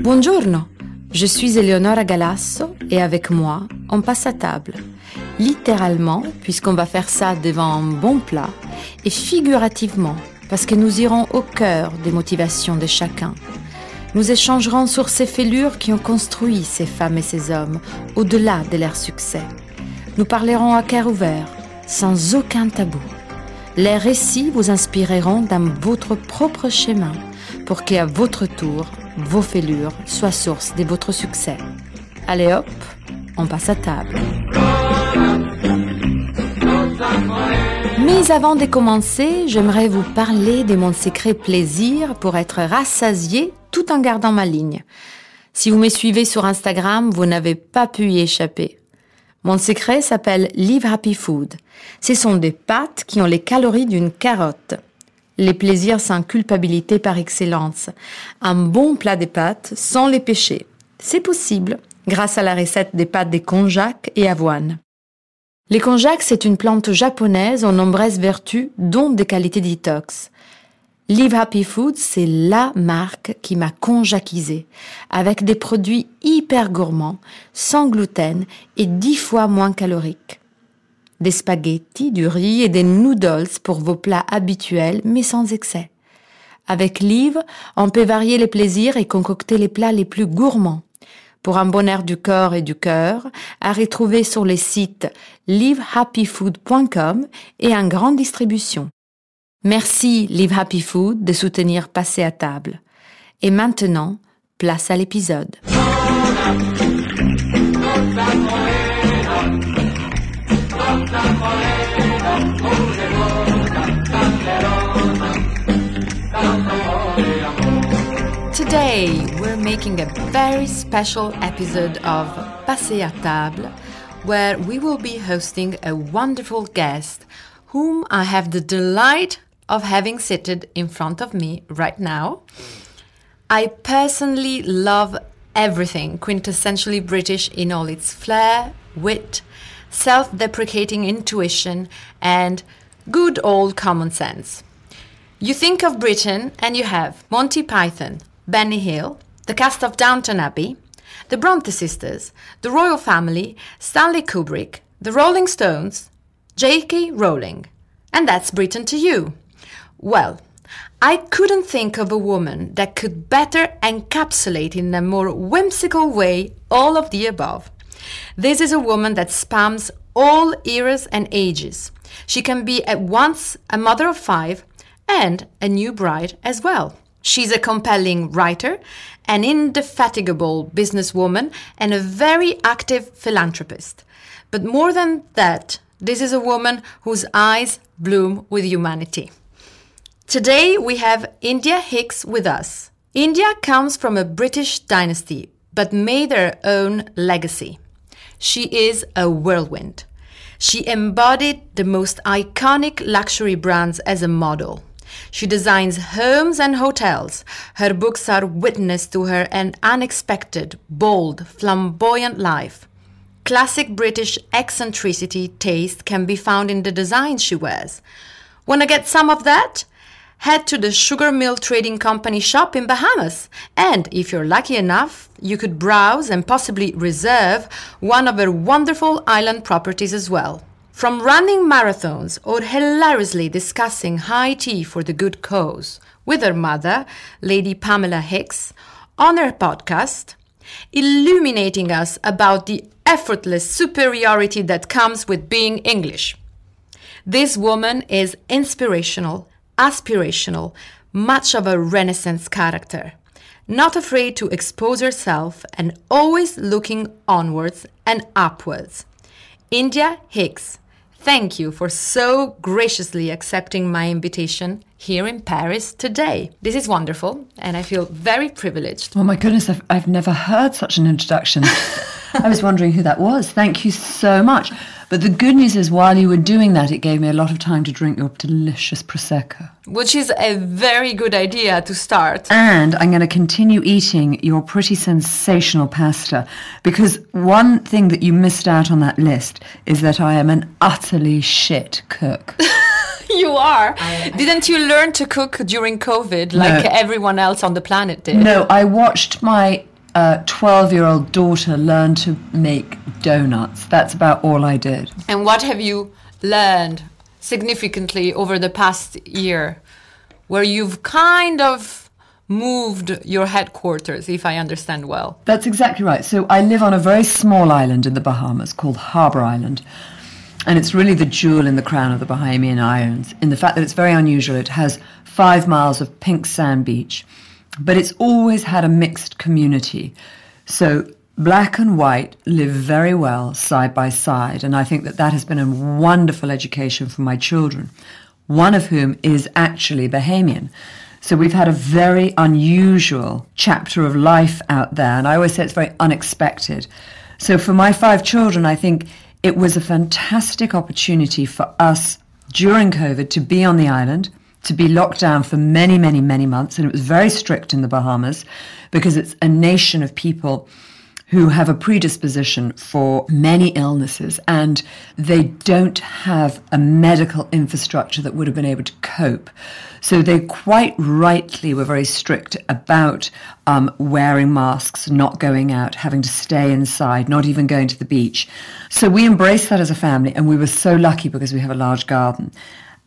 Buongiorno, je suis Eleonora Galasso et avec moi, on passe à table. Littéralement, puisqu'on va faire ça devant un bon plat, et figurativement, parce que nous irons au cœur des motivations de chacun. Nous échangerons sur ces fêlures qui ont construit ces femmes et ces hommes au-delà de leur succès. Nous parlerons à cœur ouvert, sans aucun tabou. Les récits vous inspireront dans votre propre chemin pour qu'à votre tour, vos fêlures soient source de votre succès. Allez hop, on passe à table. Mais avant de commencer, j'aimerais vous parler de mon secret plaisir pour être rassasié tout en gardant ma ligne. Si vous me suivez sur Instagram, vous n'avez pas pu y échapper. Mon secret s'appelle Live Happy Food. Ce sont des pâtes qui ont les calories d'une carotte. Les plaisirs sans culpabilité par excellence. Un bon plat de pâtes sans les péchés. C'est possible grâce à la recette des pâtes de konjac et avoine. Les konjac, c'est une plante japonaise aux nombreuses vertus, dont des qualités détox. Live Happy Food, c'est la marque qui m'a conjaquisé, avec des produits hyper gourmands, sans gluten et dix fois moins caloriques. Des spaghettis, du riz et des noodles pour vos plats habituels, mais sans excès. Avec Live, on peut varier les plaisirs et concocter les plats les plus gourmands. Pour un bonheur du corps et du cœur, à retrouver sur les sites livehappyfood.com et en grande distribution. Merci Live Happy Food de soutenir Passer à table. Et maintenant, place à l'épisode. Today, we're making a very special episode of Passer à table, where we will be hosting a wonderful guest whom I have the delight of having seated in front of me right now. I personally love everything quintessentially British in all its flair, wit, self deprecating intuition, and good old common sense. You think of Britain and you have Monty Python, Benny Hill, the cast of Downton Abbey, the Bronte sisters, the royal family, Stanley Kubrick, the Rolling Stones, J.K. Rowling. And that's Britain to you. Well, I couldn't think of a woman that could better encapsulate in a more whimsical way all of the above. This is a woman that spans all eras and ages. She can be at once a mother of five and a new bride as well. She's a compelling writer, an indefatigable businesswoman, and a very active philanthropist. But more than that, this is a woman whose eyes bloom with humanity. Today we have India Hicks with us. India comes from a British dynasty, but made her own legacy. She is a whirlwind. She embodied the most iconic luxury brands as a model. She designs homes and hotels. Her books are witness to her an unexpected, bold, flamboyant life. Classic British eccentricity taste can be found in the designs she wears. Wanna get some of that? head to the Sugar Mill Trading Company shop in Bahamas. And if you're lucky enough, you could browse and possibly reserve one of her wonderful island properties as well. From running marathons or hilariously discussing high tea for the good cause with her mother, Lady Pamela Hicks, on her podcast, illuminating us about the effortless superiority that comes with being English. This woman is inspirational aspirational, much of a Renaissance character, not afraid to expose herself and always looking onwards and upwards. India Hicks, thank you for so graciously accepting my invitation here in Paris today. This is wonderful, and I feel very privileged. Oh my goodness, I've, I've never heard such an introduction. I was wondering who that was. Thank you so much. But the good news is, while you were doing that, it gave me a lot of time to drink your delicious Prosecco. Which is a very good idea to start. And I'm going to continue eating your pretty sensational pasta because one thing that you missed out on that list is that I am an utterly shit cook. you are. Didn't you learn to cook during COVID like no. everyone else on the planet did? No, I watched my 12 year old daughter learn to make donuts. That's about all I did. And what have you learned significantly over the past year where you've kind of moved your headquarters, if I understand well? That's exactly right. So I live on a very small island in the Bahamas called Harbour Island. And it's really the jewel in the crown of the Bahamian Islands in the fact that it's very unusual. It has five miles of pink sand beach, but it's always had a mixed community. So black and white live very well side by side. And I think that that has been a wonderful education for my children, one of whom is actually Bahamian. So we've had a very unusual chapter of life out there. And I always say it's very unexpected. So for my five children, I think it was a fantastic opportunity for us during COVID to be on the island, to be locked down for many, many, many months. And it was very strict in the Bahamas because it's a nation of people who have a predisposition for many illnesses and they don't have a medical infrastructure that would have been able to cope. So they quite rightly were very strict about um, wearing masks, not going out, having to stay inside, not even going to the beach. So we embraced that as a family and we were so lucky because we have a large garden.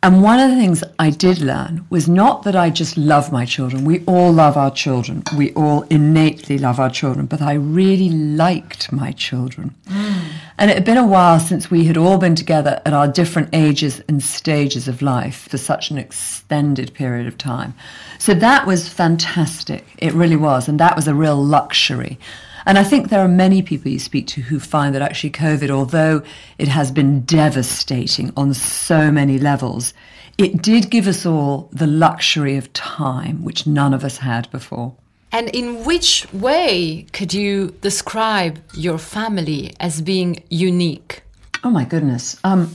And one of the things I did learn was not that I just love my children. We all love our children. We all innately love our children, but I really liked my children. Mm. And it had been a while since we had all been together at our different ages and stages of life for such an extended period of time. So that was fantastic. It really was. And that was a real luxury. And I think there are many people you speak to who find that actually COVID, although it has been devastating on so many levels, it did give us all the luxury of time, which none of us had before. And in which way could you describe your family as being unique? Oh my goodness. Um,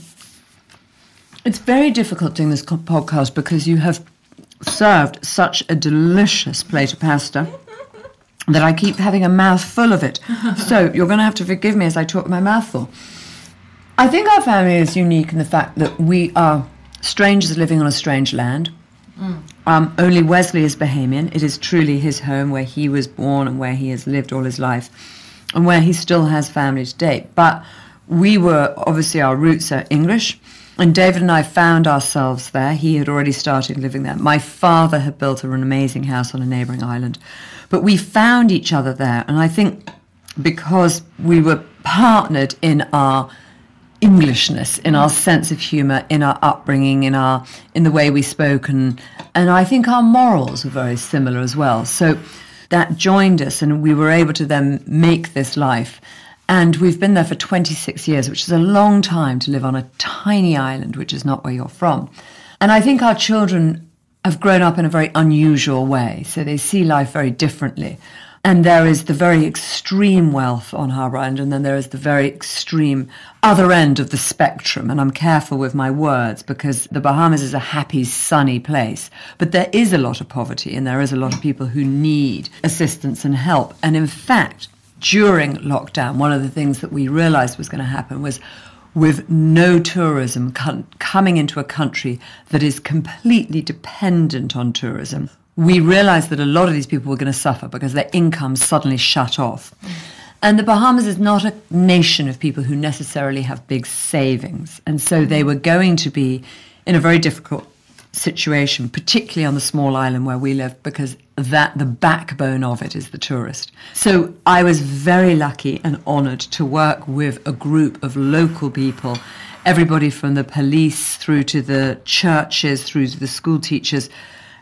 it's very difficult doing this podcast because you have served such a delicious plate of pasta that I keep having a mouthful of it. so you're going to have to forgive me as I talk my mouth full. I think our family is unique in the fact that we are strangers living on a strange land. Mm. Um, only Wesley is Bahamian. It is truly his home where he was born and where he has lived all his life and where he still has family to date. But we were, obviously, our roots are English. And David and I found ourselves there. He had already started living there. My father had built an amazing house on a neighboring island. But we found each other there. And I think because we were partnered in our Englishness, in our sense of humour, in our upbringing, in our in the way we spoke, and and I think our morals were very similar as well. So that joined us, and we were able to then make this life. And we've been there for 26 years, which is a long time to live on a tiny island, which is not where you're from. And I think our children have grown up in a very unusual way, so they see life very differently. And there is the very extreme wealth on Harbour Island, and then there is the very extreme other end of the spectrum. And I'm careful with my words because the Bahamas is a happy, sunny place. But there is a lot of poverty, and there is a lot of people who need assistance and help. And in fact, during lockdown, one of the things that we realized was going to happen was with no tourism coming into a country that is completely dependent on tourism, we realized that a lot of these people were going to suffer because their income suddenly shut off. And the Bahamas is not a nation of people who necessarily have big savings. And so they were going to be in a very difficult situation, particularly on the small island where we live, because that the backbone of it is the tourist. So I was very lucky and honored to work with a group of local people, everybody from the police through to the churches, through to the school teachers.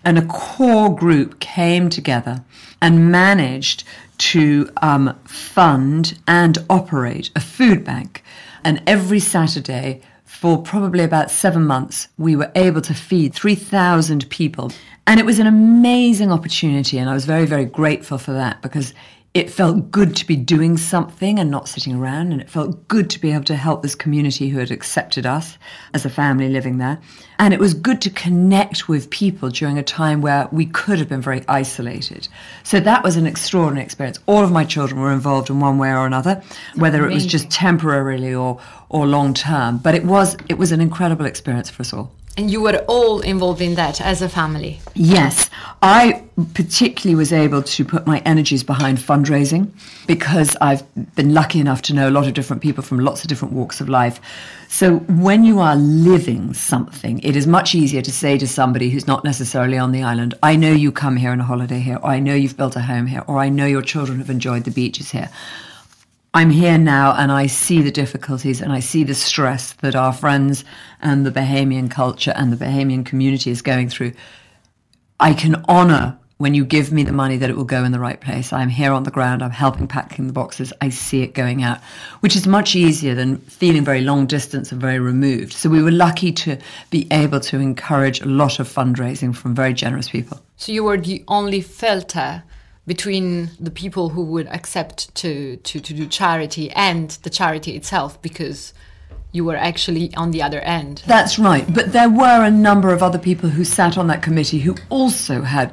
And a core group came together and managed to um, fund and operate a food bank. And every Saturday, for probably about seven months, we were able to feed 3,000 people. And it was an amazing opportunity. And I was very, very grateful for that because it felt good to be doing something and not sitting around. And it felt good to be able to help this community who had accepted us as a family living there. And it was good to connect with people during a time where we could have been very isolated. So that was an extraordinary experience. All of my children were involved in one way or another, whether it was just temporarily or, or long term. But it was, it was an incredible experience for us all. And you were all involved in that as a family. Yes, I particularly was able to put my energies behind fundraising because I've been lucky enough to know a lot of different people from lots of different walks of life. So when you are living something, it is much easier to say to somebody who's not necessarily on the island, I know you come here on a holiday here, or I know you've built a home here, or I know your children have enjoyed the beaches here. I'm here now and I see the difficulties and I see the stress that our friends and the Bahamian culture and the Bahamian community is going through. I can honor when you give me the money that it will go in the right place. I'm here on the ground, I'm helping packing the boxes, I see it going out, which is much easier than feeling very long distance and very removed. So we were lucky to be able to encourage a lot of fundraising from very generous people. So you were the only filter between the people who would accept to, to, to do charity and the charity itself because you were actually on the other end. That's right, but there were a number of other people who sat on that committee who also had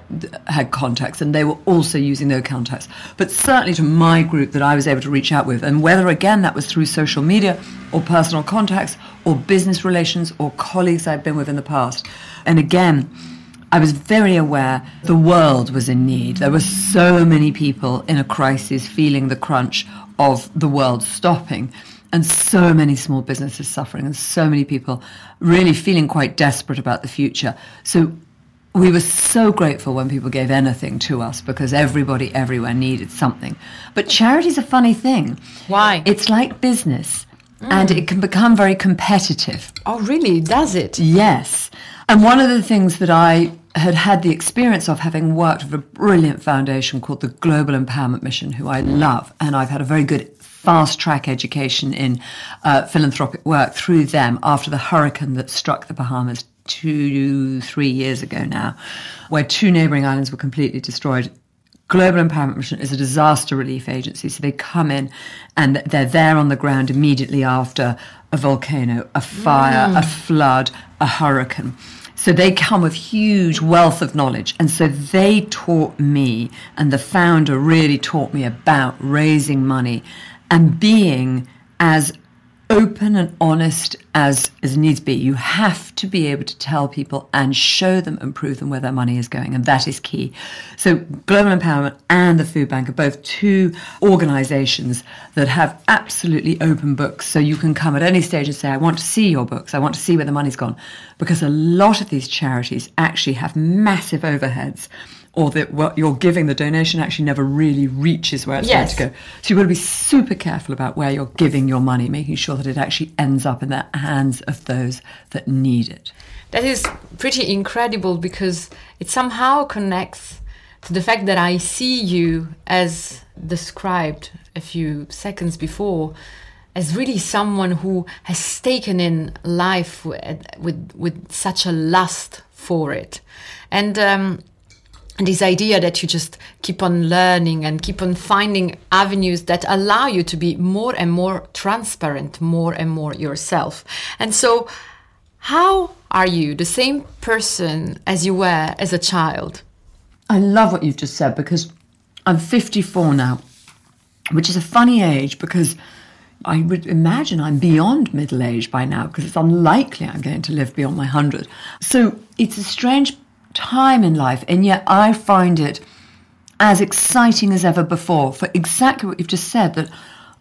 had contacts, and they were also using those contacts. But certainly to my group that I was able to reach out with, and whether again that was through social media or personal contacts or business relations or colleagues I've been with in the past, and again I was very aware the world was in need. There were so many people in a crisis feeling the crunch of the world stopping and so many small businesses suffering and so many people really feeling quite desperate about the future. So we were so grateful when people gave anything to us because everybody everywhere needed something. But charity's a funny thing. Why? It's like business. Mm. And it can become very competitive. Oh, really? Does it? Yes. And one of the things that I had had the experience of having worked with a brilliant foundation called the Global Empowerment Mission, who I love, and I've had a very good fast track education in uh, philanthropic work through them after the hurricane that struck the Bahamas two, three years ago now, where two neighboring islands were completely destroyed. Global Empowerment Mission is a disaster relief agency, so they come in and they're there on the ground immediately after a volcano, a fire, mm. a flood, a hurricane. So they come with huge wealth of knowledge. And so they taught me, and the founder really taught me about raising money and being as open and honest as, as needs be. You have to be able to tell people and show them and prove them where their money is going. And that is key. So Global Empowerment and the Food Bank are both two organizations that have absolutely open books. So you can come at any stage and say, I want to see your books. I want to see where the money's gone. Because a lot of these charities actually have massive overheads or that what you're giving, the donation actually never really reaches where it's yes. going to go. So you've got to be super careful about where you're giving your money, making sure that it actually ends up in the hands of those that need it. That is pretty incredible because it somehow connects to the fact that I see you as described a few seconds before as really someone who has taken in life with, with, with such a lust for it. And um, and this idea that you just keep on learning and keep on finding avenues that allow you to be more and more transparent, more and more yourself. And so, how are you the same person as you were as a child? I love what you've just said because I'm 54 now, which is a funny age because I would imagine I'm beyond middle age by now because it's unlikely I'm going to live beyond my 100. So it's a strange time in life, and yet I find it as exciting as ever before for exactly what you've just said that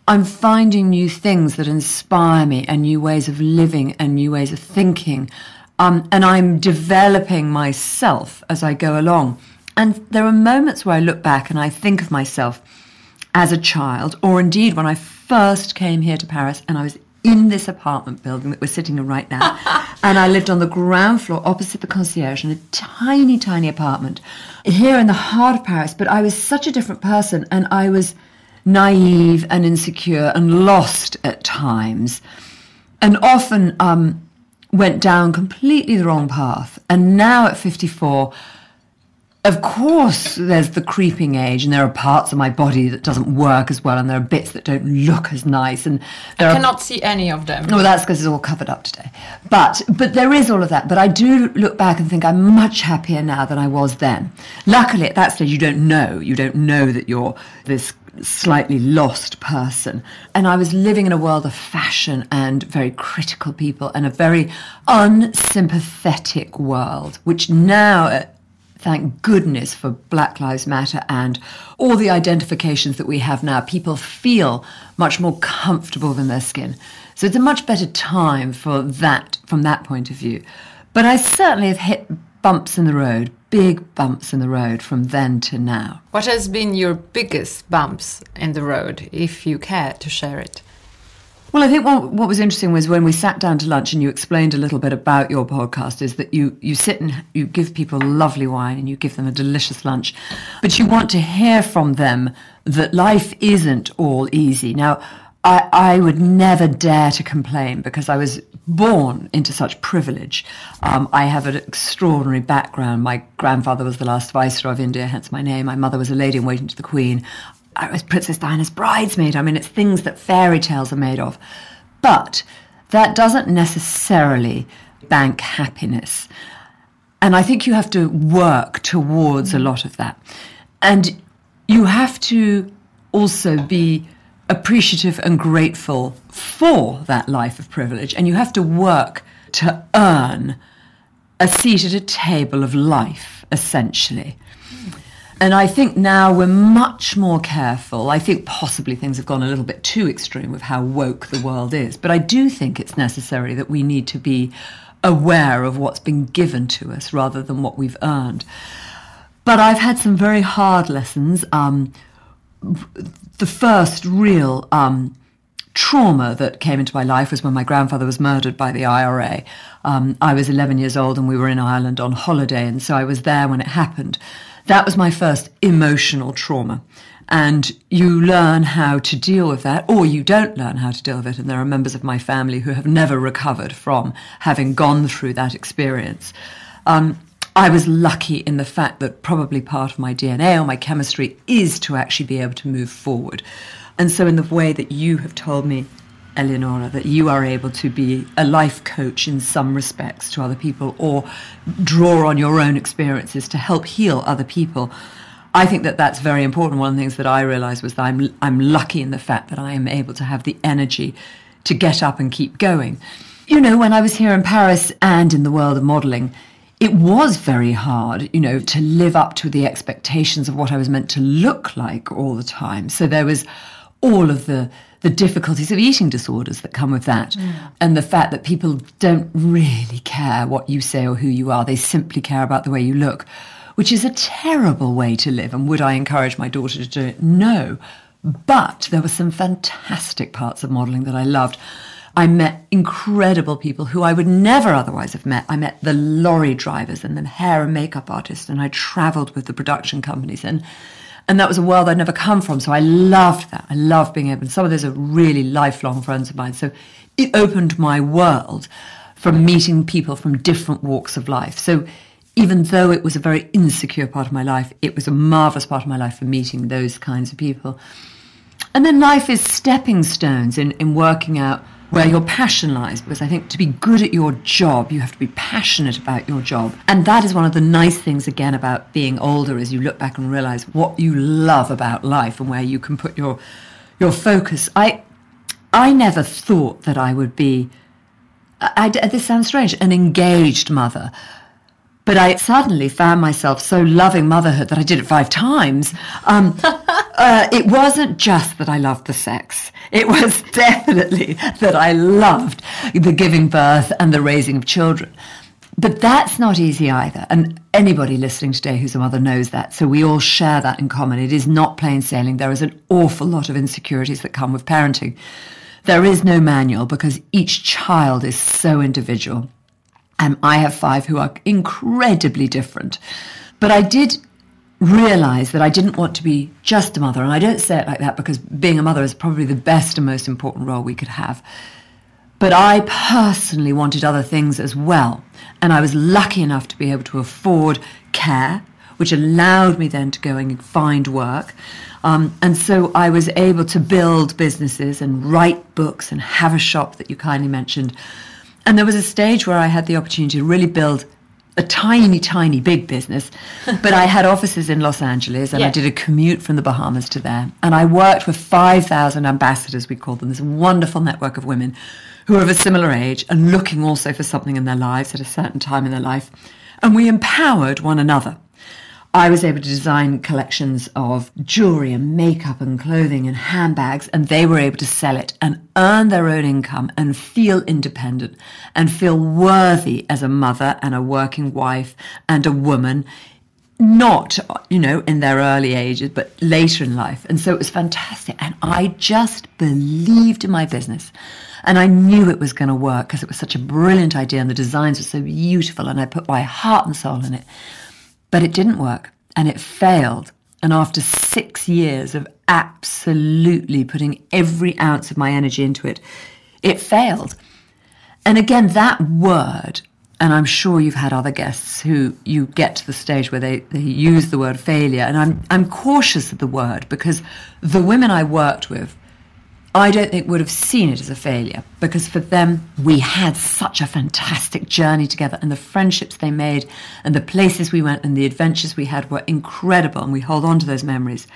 I'm finding new things that inspire me and new ways of living and new ways of thinking. Um, and I'm developing myself as I go along. And there are moments where I look back and I think of myself as a child, or indeed when I first came here to Paris and I was in this apartment building that we're sitting in right now. and I lived on the ground floor opposite the concierge in a tiny, tiny apartment here in the heart of Paris. But I was such a different person and I was naive and insecure and lost at times and often um, went down completely the wrong path. And now at 54, of course, there's the creeping age, and there are parts of my body that doesn't work as well, and there are bits that don't look as nice. And I cannot are, see any of them. No, that's because it's all covered up today. But but there is all of that. But I do look back and think I'm much happier now than I was then. Luckily, at that stage, you don't know. You don't know that you're this slightly lost person. And I was living in a world of fashion and very critical people and a very unsympathetic world, which now, thank goodness for Black Lives Matter and all the identifications that we have now, people feel much more comfortable in their skin. So it's a much better time for that from that point of view. But I certainly have hit bumps in the road, big bumps in the road from then to now. What has been your biggest bumps in the road, if you care to share it? Well, I think what, what was interesting was when we sat down to lunch and you explained a little bit about your podcast is that you, you sit and you give people lovely wine and you give them a delicious lunch, but you want to hear from them that life isn't all easy. Now, I, I would never dare to complain because I was born into such privilege. Um, I have an extraordinary background. My grandfather was the last viceroy of India, hence my name. My mother was a lady in waiting to the Queen. Uh, I was Princess Diana's bridesmaid. I mean, it's things that fairy tales are made of. But that doesn't necessarily bank happiness. And I think you have to work towards a lot of that. And you have to also be appreciative and grateful for that life of privilege. And you have to work to earn a seat at a table of life, essentially. And I think now we're much more careful. I think possibly things have gone a little bit too extreme with how woke the world is. But I do think it's necessary that we need to be aware of what's been given to us rather than what we've earned. But I've had some very hard lessons. Um, the first real um, trauma that came into my life was when my grandfather was murdered by the IRA. Um, I was 11 years old and we were in Ireland on holiday, and so I was there when it happened. That was my first emotional trauma. And you learn how to deal with that, or you don't learn how to deal with it. And there are members of my family who have never recovered from having gone through that experience. Um, I was lucky in the fact that probably part of my DNA or my chemistry is to actually be able to move forward. And so, in the way that you have told me Eleonora, that you are able to be a life coach in some respects to other people or draw on your own experiences to help heal other people. I think that that's very important. One of the things that I realized was that I'm, I'm lucky in the fact that I am able to have the energy to get up and keep going. You know, when I was here in Paris and in the world of modeling, it was very hard, you know, to live up to the expectations of what I was meant to look like all the time. So there was all of the the difficulties of eating disorders that come with that, mm. and the fact that people don't really care what you say or who you are. They simply care about the way you look, which is a terrible way to live. And would I encourage my daughter to do it? No. But there were some fantastic parts of modeling that I loved. I met incredible people who I would never otherwise have met. I met the lorry drivers and the hair and makeup artists, and I traveled with the production companies. And and that was a world I'd never come from. So I loved that. I loved being able, and some of those are really lifelong friends of mine. So it opened my world from meeting people from different walks of life. So even though it was a very insecure part of my life, it was a marvelous part of my life for meeting those kinds of people. And then life is stepping stones in, in working out where your passion lies. Because I think to be good at your job, you have to be passionate about your job. And that is one of the nice things, again, about being older, is you look back and realize what you love about life and where you can put your, your focus. I, I never thought that I would be, I, I, this sounds strange, an engaged mother. But I suddenly found myself so loving motherhood that I did it five times. Um, uh, it wasn't just that I loved the sex. It was definitely that I loved the giving birth and the raising of children. But that's not easy either. And anybody listening today who's a mother knows that. So we all share that in common. It is not plain sailing. There is an awful lot of insecurities that come with parenting. There is no manual because each child is so individual. And I have five who are incredibly different. But I did realize that I didn't want to be just a mother. And I don't say it like that because being a mother is probably the best and most important role we could have. But I personally wanted other things as well. And I was lucky enough to be able to afford care, which allowed me then to go and find work. Um, and so I was able to build businesses and write books and have a shop that you kindly mentioned. And there was a stage where I had the opportunity to really build a tiny, tiny big business, but I had offices in Los Angeles and I did a commute from the Bahamas to there. And I worked with 5,000 ambassadors, we call them, this wonderful network of women who are of a similar age and looking also for something in their lives at a certain time in their life. And we empowered one another. I was able to design collections of jewelry and makeup and clothing and handbags, and they were able to sell it and earn their own income and feel independent and feel worthy as a mother and a working wife and a woman, not, you know, in their early ages, but later in life. And so it was fantastic. And I just believed in my business. And I knew it was going to work because it was such a brilliant idea and the designs were so beautiful and I put my heart and soul in it. But it didn't work and it failed. And after six years of absolutely putting every ounce of my energy into it, it failed. And again, that word, and I'm sure you've had other guests who you get to the stage where they, they use the word failure. And I'm, I'm cautious of the word because the women I worked with, I don't think would have seen it as a failure because for them, we had such a fantastic journey together and the friendships they made and the places we went and the adventures we had were incredible and we hold on to those memories.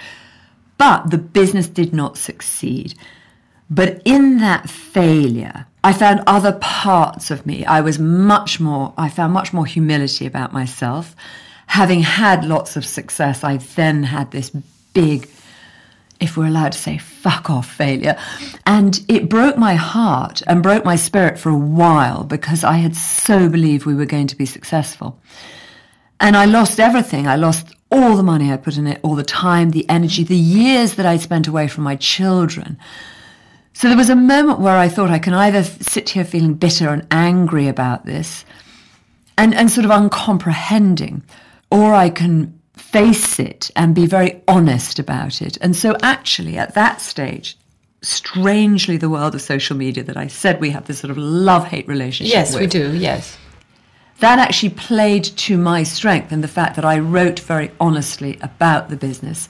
But the business did not succeed. But in that failure, I found other parts of me. I was much more, I found much more humility about myself. Having had lots of success, I then had this big, if we're allowed to say, fuck off failure. And it broke my heart and broke my spirit for a while because I had so believed we were going to be successful. And I lost everything. I lost all the money I put in it, all the time, the energy, the years that I spent away from my children. So there was a moment where I thought I can either sit here feeling bitter and angry about this and, and sort of uncomprehending, or I can face it and be very honest about it. And so actually at that stage, strangely the world of social media that I said we have this sort of love-hate relationship Yes, we do. Yes. that actually played to my strength in the fact that I wrote very honestly about the business.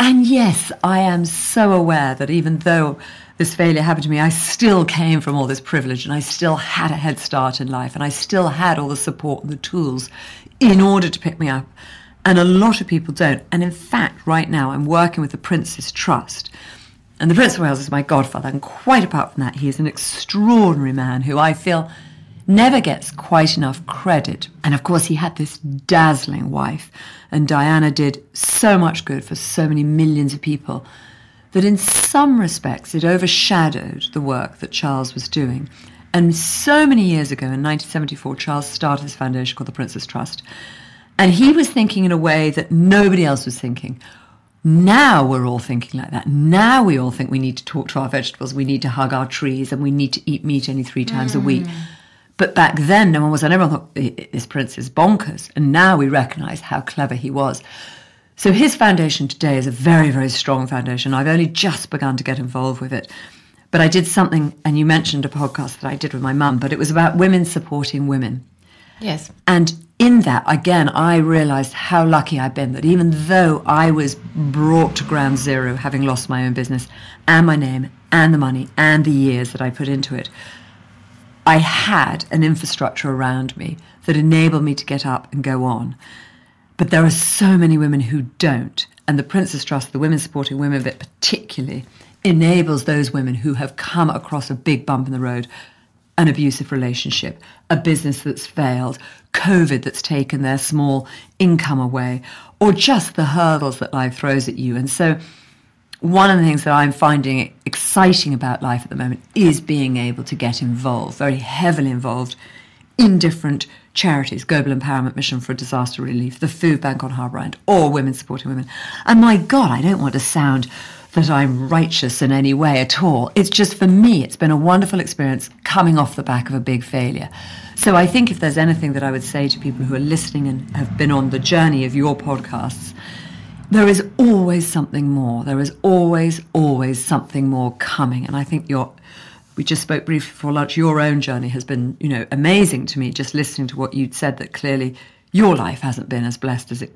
And yes, I am so aware that even though this failure happened to me, I still came from all this privilege and I still had a head start in life and I still had all the support and the tools in order to pick me up. And a lot of people don't. And in fact, right now, I'm working with the Prince's Trust. And the Prince of Wales is my godfather. And quite apart from that, he is an extraordinary man who I feel never gets quite enough credit. And of course, he had this dazzling wife. And Diana did so much good for so many millions of people that in some respects it overshadowed the work that Charles was doing. And so many years ago, in 1974, Charles started this foundation called the Prince's Trust. And he was thinking in a way that nobody else was thinking. Now we're all thinking like that. Now we all think we need to talk to our vegetables, we need to hug our trees, and we need to eat meat only three times a hmm. week. But back then, no one was, and everyone thought "I- I- this prince is bonkers. And now we recognize how clever he was. So his foundation today is a very, very strong foundation. I've only just begun to get involved with it. But I did something, and you mentioned a podcast that I did with my mum, but it was about women supporting women. Yes. And in that, again, I realized how lucky I've been that even though I was brought to ground zero, having lost my own business and my name and the money and the years that I put into it, I had an infrastructure around me that enabled me to get up and go on. But there are so many women who don't. And the Prince's Trust, the Women Supporting Women bit particularly, enables those women who have come across a big bump in the road, an abusive relationship, a business that's failed, COVID that's taken their small income away, or just the hurdles that life throws at you. And so one of the things that I'm finding exciting about life at the moment is being able to get involved, very heavily involved in different charities, Global Empowerment Mission for Disaster Relief, the Food Bank on Harbour Island, or Women Supporting Women. And my God, I don't want to sound that I'm righteous in any way at all. It's just for me, it's been a wonderful experience coming off the back of a big failure. So I think if there's anything that I would say to people who are listening and have been on the journey of your podcasts, there is always something more. There is always, always something more coming. And I think your, we just spoke briefly before lunch, your own journey has been, you know, amazing to me, just listening to what you'd said that clearly your life hasn't been as blessed as it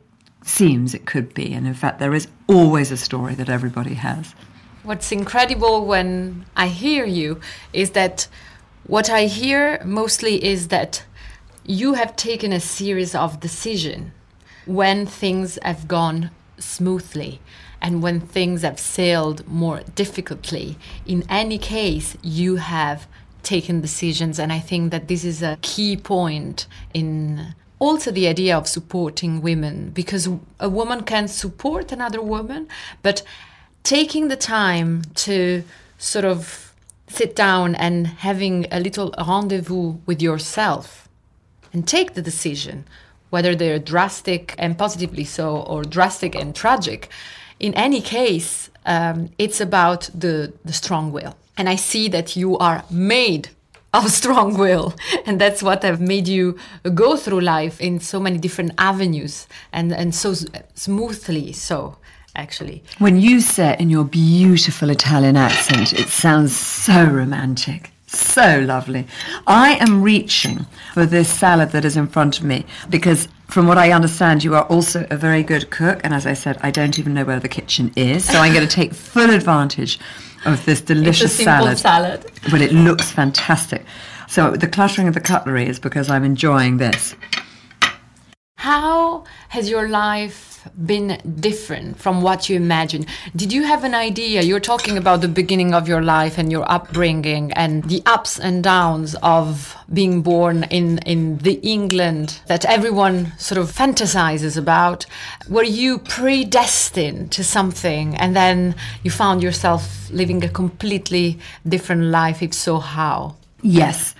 seems it could be. And in fact, there is always a story that everybody has. What's incredible when I hear you is that what I hear mostly is that you have taken a series of decisions when things have gone smoothly and when things have sailed more difficultly. In any case, you have taken decisions, and I think that this is a key point in also the idea of supporting women because a woman can support another woman, but taking the time to sort of sit down and having a little rendezvous with yourself and take the decision, whether they're drastic and positively so or drastic and tragic. In any case, um, it's about the, the strong will. And I see that you are made of strong will. And that's what have made you go through life in so many different avenues and, and so smoothly so actually. When you say it in your beautiful Italian accent, it sounds so romantic. So lovely. I am reaching for this salad that is in front of me because, from what I understand, you are also a very good cook. And as I said, I don't even know where the kitchen is. So I'm going to take full advantage of this delicious salad. salad. But it looks fantastic. So the cluttering of the cutlery is because I'm enjoying this. How has your life been different from what you imagined? Did you have an idea? You're talking about the beginning of your life and your upbringing and the ups and downs of being born in, in the England that everyone sort of fantasizes about. Were you predestined to something and then you found yourself living a completely different life? If so, how? Yes.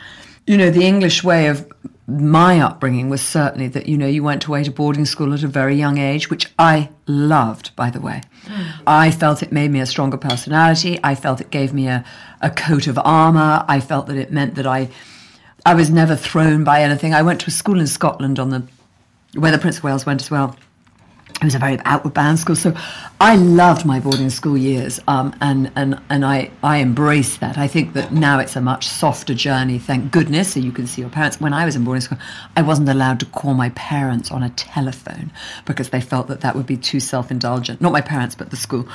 You know, the English way of my upbringing was certainly that you know you went away to boarding school at a very young age which i loved by the way. Mm. i felt it made me a stronger personality. I felt it gave me a, a coat of armor i felt that it meant that i i was never thrown by anything. I went to a school in scotland on the where the prince of wales went as well it was a very outward bound school. So I loved my boarding school years, um, and and and I I embraced that. I think that now it's a much softer journey, thank goodness. So you can see your parents. When I was in boarding school, I wasn't allowed to call my parents on a telephone because they felt that that would be too self indulgent. Not my parents, but the school.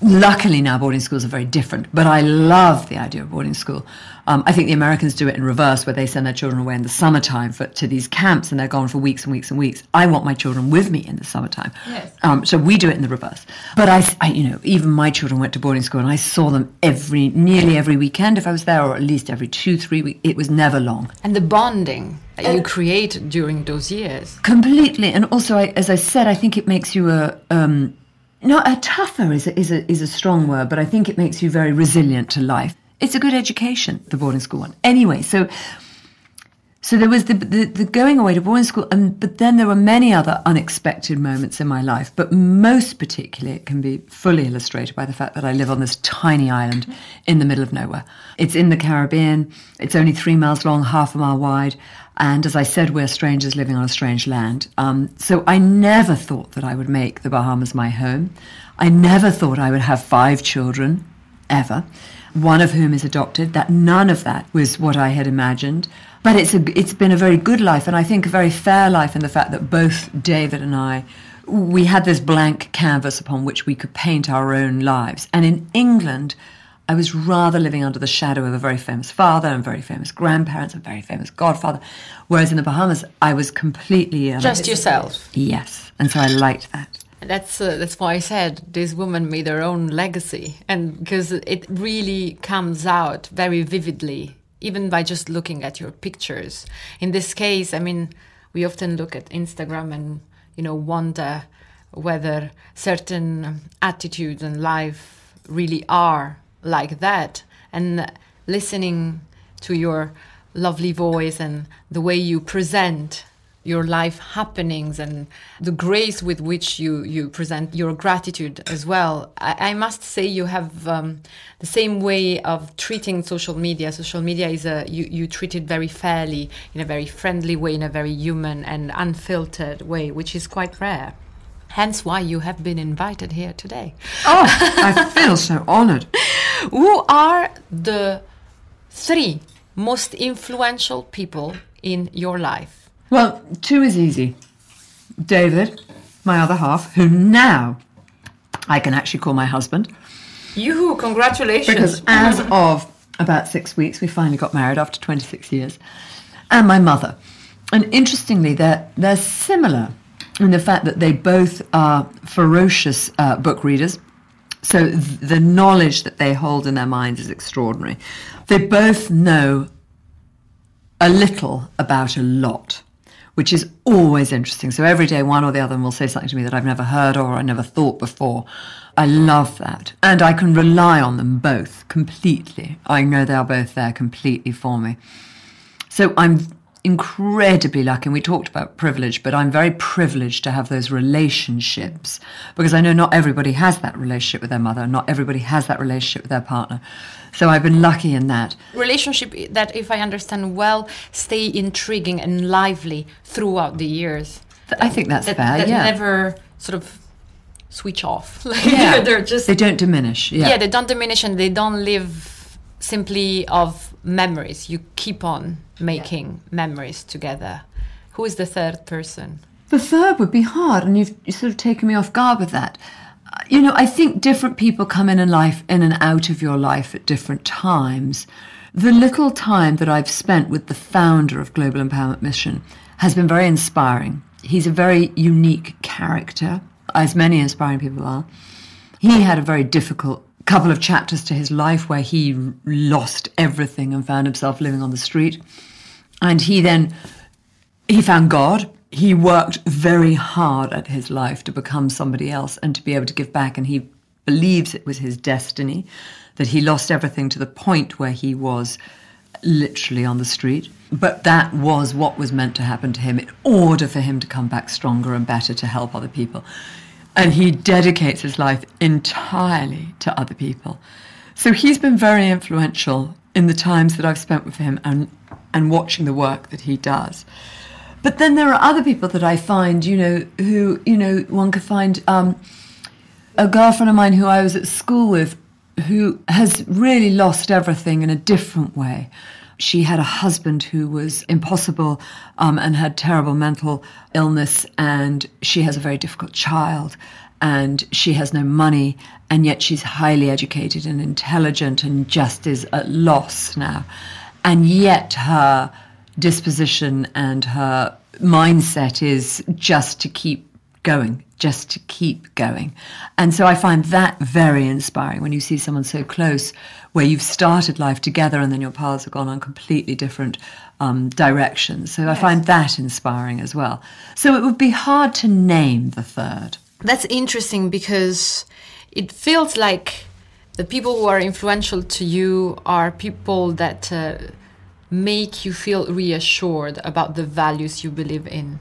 Luckily now boarding schools are very different, but I love the idea of boarding school. Um, I think the Americans do it in reverse, where they send their children away in the summertime for, to these camps, and they're gone for weeks and weeks and weeks. I want my children with me in the summertime. Yes. Um, so we do it in the reverse. But I, I, you know, even my children went to boarding school, and I saw them every, nearly every weekend if I was there, or at least every two, three weeks. It was never long. And the bonding that you create during those years. Completely, and also, I, as I said, I think it makes you a. Um, no, a tougher is a, is a, is a strong word, but I think it makes you very resilient to life. It's a good education, the boarding school one. Anyway, so so there was the, the, the, going away to boarding school, and but then there were many other unexpected moments in my life. But most particularly, it can be fully illustrated by the fact that I live on this tiny island in the middle of nowhere. It's in the Caribbean. It's only three miles long, half a mile wide, and as I said, we're strangers living on a strange land. Um, so I never thought that I would make the Bahamas my home. I never thought I would have five children, ever, one of whom is adopted. That none of that was what I had imagined. But it's a, it's been a very good life, and I think a very fair life in the fact that both David and I we had this blank canvas upon which we could paint our own lives. And in England, I was rather living under the shadow of a very famous father and very famous grandparents and very famous godfather. Whereas in the Bahamas, I was completely um, just yourself. Yes, and so I liked that. That's uh, that's why I said this woman made her own legacy, and because it really comes out very vividly, even by just looking at your pictures. In this case, I mean, we often look at Instagram and you know wonder whether certain attitudes in life really are like that and listening to your lovely voice and the way you present your life happenings and the grace with which you, you present your gratitude as well. I, I must say you have um, the same way of treating social media. Social media is a you, you treat it very fairly, in a very friendly way, in a very human and unfiltered way, which is quite rare. Hence why you have been invited here today. Oh, I feel so honored. Who are the three most influential people in your life? Well, two is easy. David, my other half, who now I can actually call my husband. You, congratulations. Because as of about six weeks, we finally got married after 26 years. And my mother. And interestingly, they're, they're similar in the fact that they both are ferocious uh, book readers. So th- the knowledge that they hold in their minds is extraordinary. They both know a little about a lot, which is always interesting. So every day, one or the other will say something to me that I've never heard or I never thought before. I love that. And I can rely on them both completely. I know they are both there completely for me. So I'm incredibly lucky. And we talked about privilege, but I'm very privileged to have those relationships because I know not everybody has that relationship with their mother, not everybody has that relationship with their partner. So I've been lucky in that. Relationship that, if I understand well, stay intriguing and lively throughout the years. I think that's that, fair. That yeah. never sort of switch off. Like yeah. they're just they don't diminish. Yeah. yeah, they don't diminish and they don't live simply of memories. You keep on making memories together. Who is the third person? The third would be hard, and you've you sort of taken me off guard with that. Uh, you know, I think different people come in in life, in and out of your life at different times. The little time that I've spent with the founder of Global Empowerment Mission has been very inspiring. He's a very unique character, as many inspiring people are. He had a very difficult couple of chapters to his life where he lost everything and found himself living on the street. And he then he found God. He worked very hard at his life to become somebody else and to be able to give back. And he believes it was his destiny that he lost everything to the point where he was literally on the street. But that was what was meant to happen to him in order for him to come back stronger and better to help other people. And he dedicates his life entirely to other people. So he's been very influential in the times that I've spent with him and, and watching the work that he does. But then there are other people that I find, you know, who, you know, one could find um, a girlfriend of mine who I was at school with who has really lost everything in a different way. She had a husband who was impossible um, and had terrible mental illness, and she has a very difficult child, and she has no money, and yet she's highly educated and intelligent and just is at loss now. And yet her disposition and her mindset is just to keep going, just to keep going. And so I find that very inspiring when you see someone so close where you've started life together and then your paths have gone on completely different um, directions. So yes. I find that inspiring as well. So it would be hard to name the third. That's interesting because it feels like the people who are influential to you are people that uh, make you feel reassured about the values you believe in.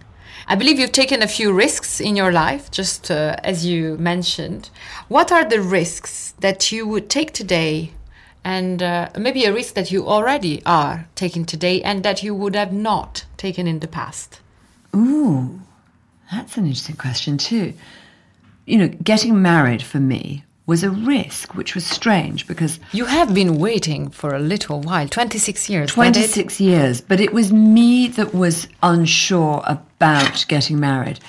I believe you've taken a few risks in your life, just uh, as you mentioned. What are the risks that you would take today, and uh, maybe a risk that you already are taking today and that you would have not taken in the past? Ooh, that's an interesting question, too. You know, getting married for me was a risk, which was strange because. You have been waiting for a little while 26 years. 26 years, but it was me that was unsure about getting married.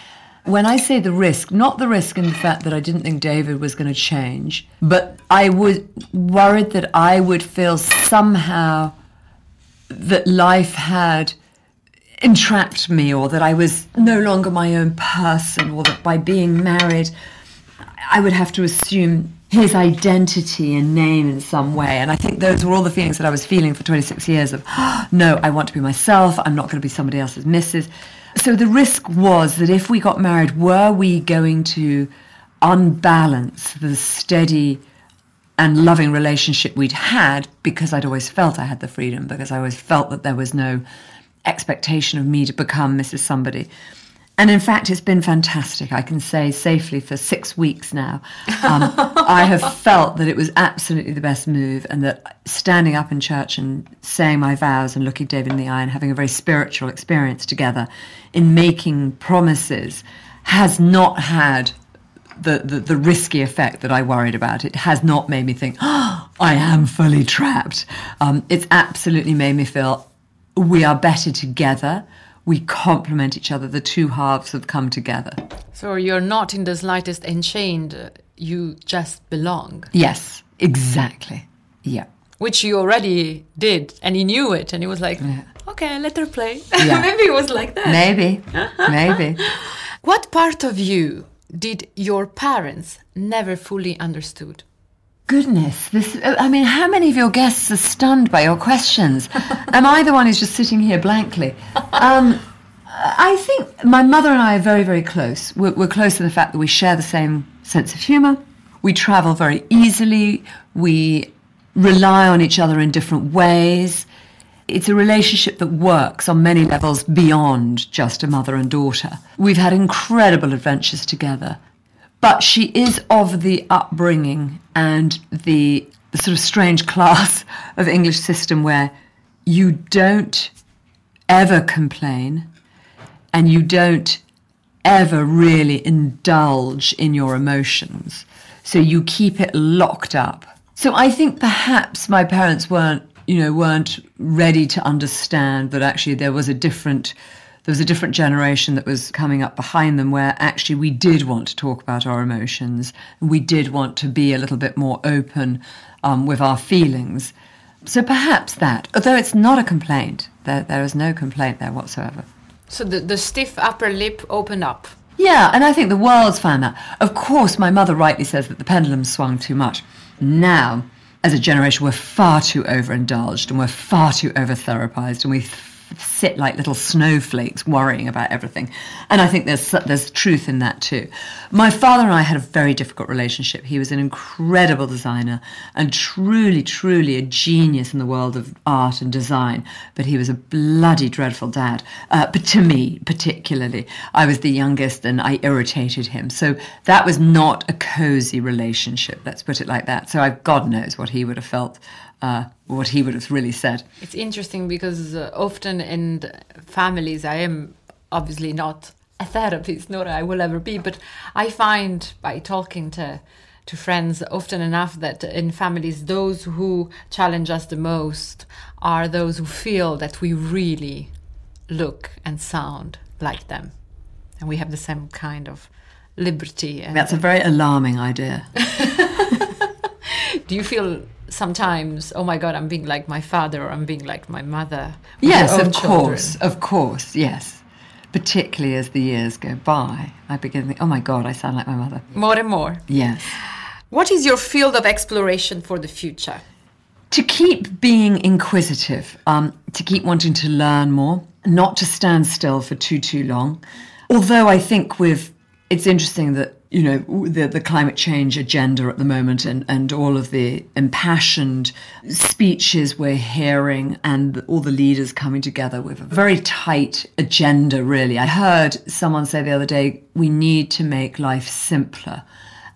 When I say the risk, not the risk in the fact that I didn't think David was going to change, but I was worried that I would feel somehow that life had entrapped me or that I was no longer my own person or that by being married I would have to assume his identity and name in some way. And I think those were all the feelings that I was feeling for 26 years of, oh, no, I want to be myself. I'm not going to be somebody else's missus. So the risk was that if we got married, were we going to unbalance the steady and loving relationship we'd had because I'd always felt I had the freedom, because I always felt that there was no expectation of me to become Mrs. Somebody. And in fact, it's been fantastic. I can say safely for six weeks now. Um, I have felt that it was absolutely the best move, and that standing up in church and saying my vows and looking David in the eye and having a very spiritual experience together in making promises has not had the, the, the, risky effect that I worried about. It has not made me think, oh, I am fully trapped. Um, it's absolutely made me feel we are better together we complement each other. The two halves have come together. So you're not in the slightest enchained. Uh, you just belong. Yes, exactly. Yeah. Which you already did, and he knew it, and he was like, yeah. okay, let her play. Yeah. Maybe it was like that. Maybe, maybe. What part of you did your parents never fully understood? Goodness, this. I mean, how many of your guests are stunned by your questions? Am I the one who's just sitting here blankly? Um, I think my mother and I are very, very close. We're, we're close in the fact that we share the same sense of humour. We travel very easily. We rely on each other in different ways. It's a relationship that works on many levels beyond just a mother and daughter. We've had incredible adventures together. But she is of the upbringing and the, the sort of strange class of English system where you don't ever complain and you don't ever really indulge in your emotions. So you keep it locked up. So I think perhaps my parents weren't, you know, weren't ready to understand that actually there was a different there was a different generation that was coming up behind them where actually we did want to talk about our emotions. We did want to be a little bit more open um, with our feelings. So perhaps that, although it's not a complaint, there, there is no complaint there whatsoever. So the, the stiff upper lip opened up. Yeah, and I think the world's found that. Of course, my mother rightly says that the pendulum swung too much. Now, as a generation, we're far too overindulged and we're far too over therapized and we sit like little snowflakes worrying about everything. And I think there's there's truth in that too. My father and I had a very difficult relationship. He was an incredible designer and truly, truly a genius in the world of art and design. But he was a bloody dreadful dad. Uh, but to me, particularly, I was the youngest and I irritated him. So that was not a cozy relationship. Let's put it like that. So I, God knows what he would have felt uh, what he would have really said. It's interesting because uh, often in families, I am obviously not a therapist, nor I will ever be, but I find by talking to to friends often enough that in families those who challenge us the most are those who feel that we really look and sound like them and we have the same kind of liberty that's a very alarming idea do you feel sometimes, oh my God, I'm being like my father or I'm being like my mother. Yes, of children. course, of course, yes. Particularly as the years go by, I begin to think, oh my God, I sound like my mother. More and more. Yes. What is your field of exploration for the future? To keep being inquisitive, um, to keep wanting to learn more, not to stand still for too, too long. Although I think with, it's interesting that you know the the climate change agenda at the moment and and all of the impassioned speeches we're hearing and all the leaders coming together with a very tight agenda really. I heard someone say the other day we need to make life simpler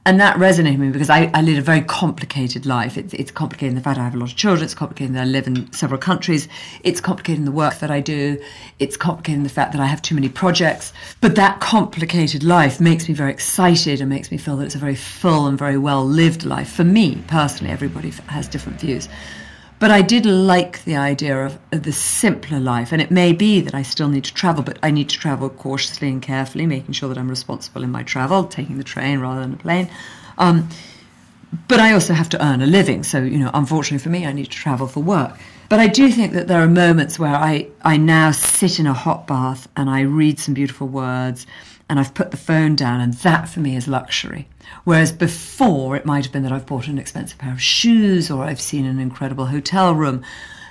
and that resonated with me because I, I lead a very complicated life. It's, it's complicated in the fact I have a lot of children. It's complicated that I live in several countries. It's complicated in the work that I do. It's complicated in the fact that I have too many projects. But that complicated life makes me very excited and makes me feel that it's a very full and very well lived life. For me personally, everybody has different views. But I did like the idea of, of, the simpler life. And it may be that I still need to travel, but I need to travel cautiously and carefully, making sure that I'm responsible in my travel, taking the train rather than a plane. Um, but I also have to earn a living. So, you know, unfortunately for me, I need to travel for work. But I do think that there are moments where I, I now sit in a hot bath and I read some beautiful words and I've put the phone down, and that for me is luxury. Whereas before, it might have been that I've bought an expensive pair of shoes or I've seen an incredible hotel room.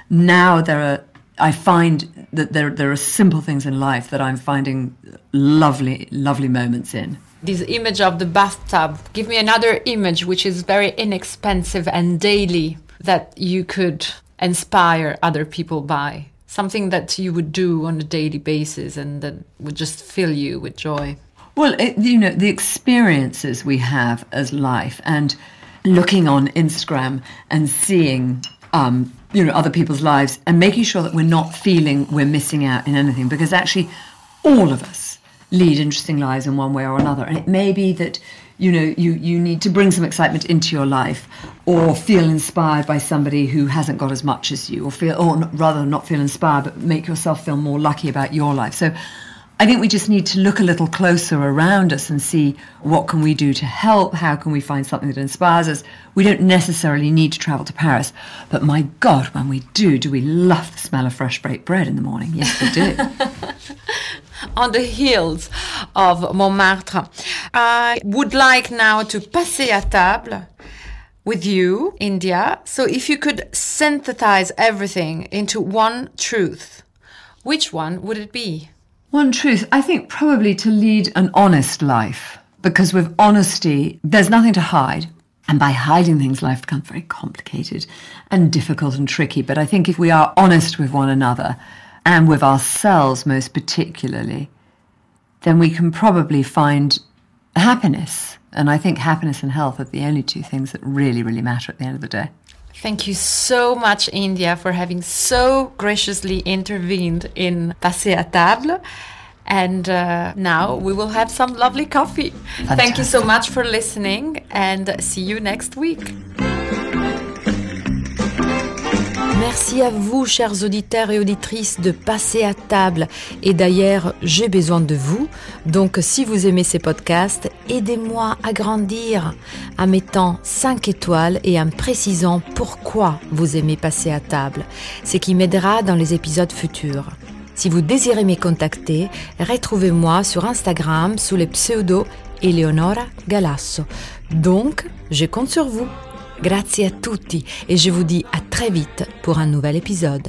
Now there are, I find that there, there are simple things in life that I'm finding lovely, lovely moments in. This image of the bathtub, give me another image which is very inexpensive and daily that you could inspire other people by. Something that you would do on a daily basis and that would just fill you with joy. Well, it, you know, the experiences we have as life and looking on Instagram and seeing, um, you know, other people's lives and making sure that we're not feeling we're missing out in anything because actually all of us lead interesting lives in one way or another. And it may be that, you know, you, you need to bring some excitement into your life or feel inspired by somebody who hasn't got as much as you or feel, or rather not feel inspired, but make yourself feel more lucky about your life. So I think we just need to look a little closer around us and see what can we do to help, how can we find something that inspires us. We don't necessarily need to travel to Paris, but my God, when we do, do we love the smell of fresh baked bread in the morning? Yes, we do. on the hills of Montmartre. I would like now to passer à table with you, India. So if you could synthesize everything into one truth, which one would it be? One truth, I think probably to lead an honest life, because with honesty, there's nothing to hide. And by hiding things, life becomes very complicated and difficult and tricky. But I think if we are honest with one another and with ourselves most particularly, then we can probably find happiness. And I think happiness and health are the only two things that really, really matter at the end of the day. Thank you so much, India, for having so graciously intervened in Passer à table. And uh, now we will have some lovely coffee. Fantastic. Thank you so much for listening and see you next week. Merci à vous, chers auditeurs et auditrices, de passer à table. Et d'ailleurs, j'ai besoin de vous. Donc, si vous aimez ces podcasts, aidez-moi à grandir en mettant 5 étoiles et en précisant pourquoi vous aimez passer à table. Ce qui m'aidera dans les épisodes futurs. Si vous désirez me contacter, retrouvez-moi sur Instagram sous le pseudo Eleonora Galasso. Donc, je compte sur vous. Grazie a tutti et je vous dis à très vite pour un nouvel épisode.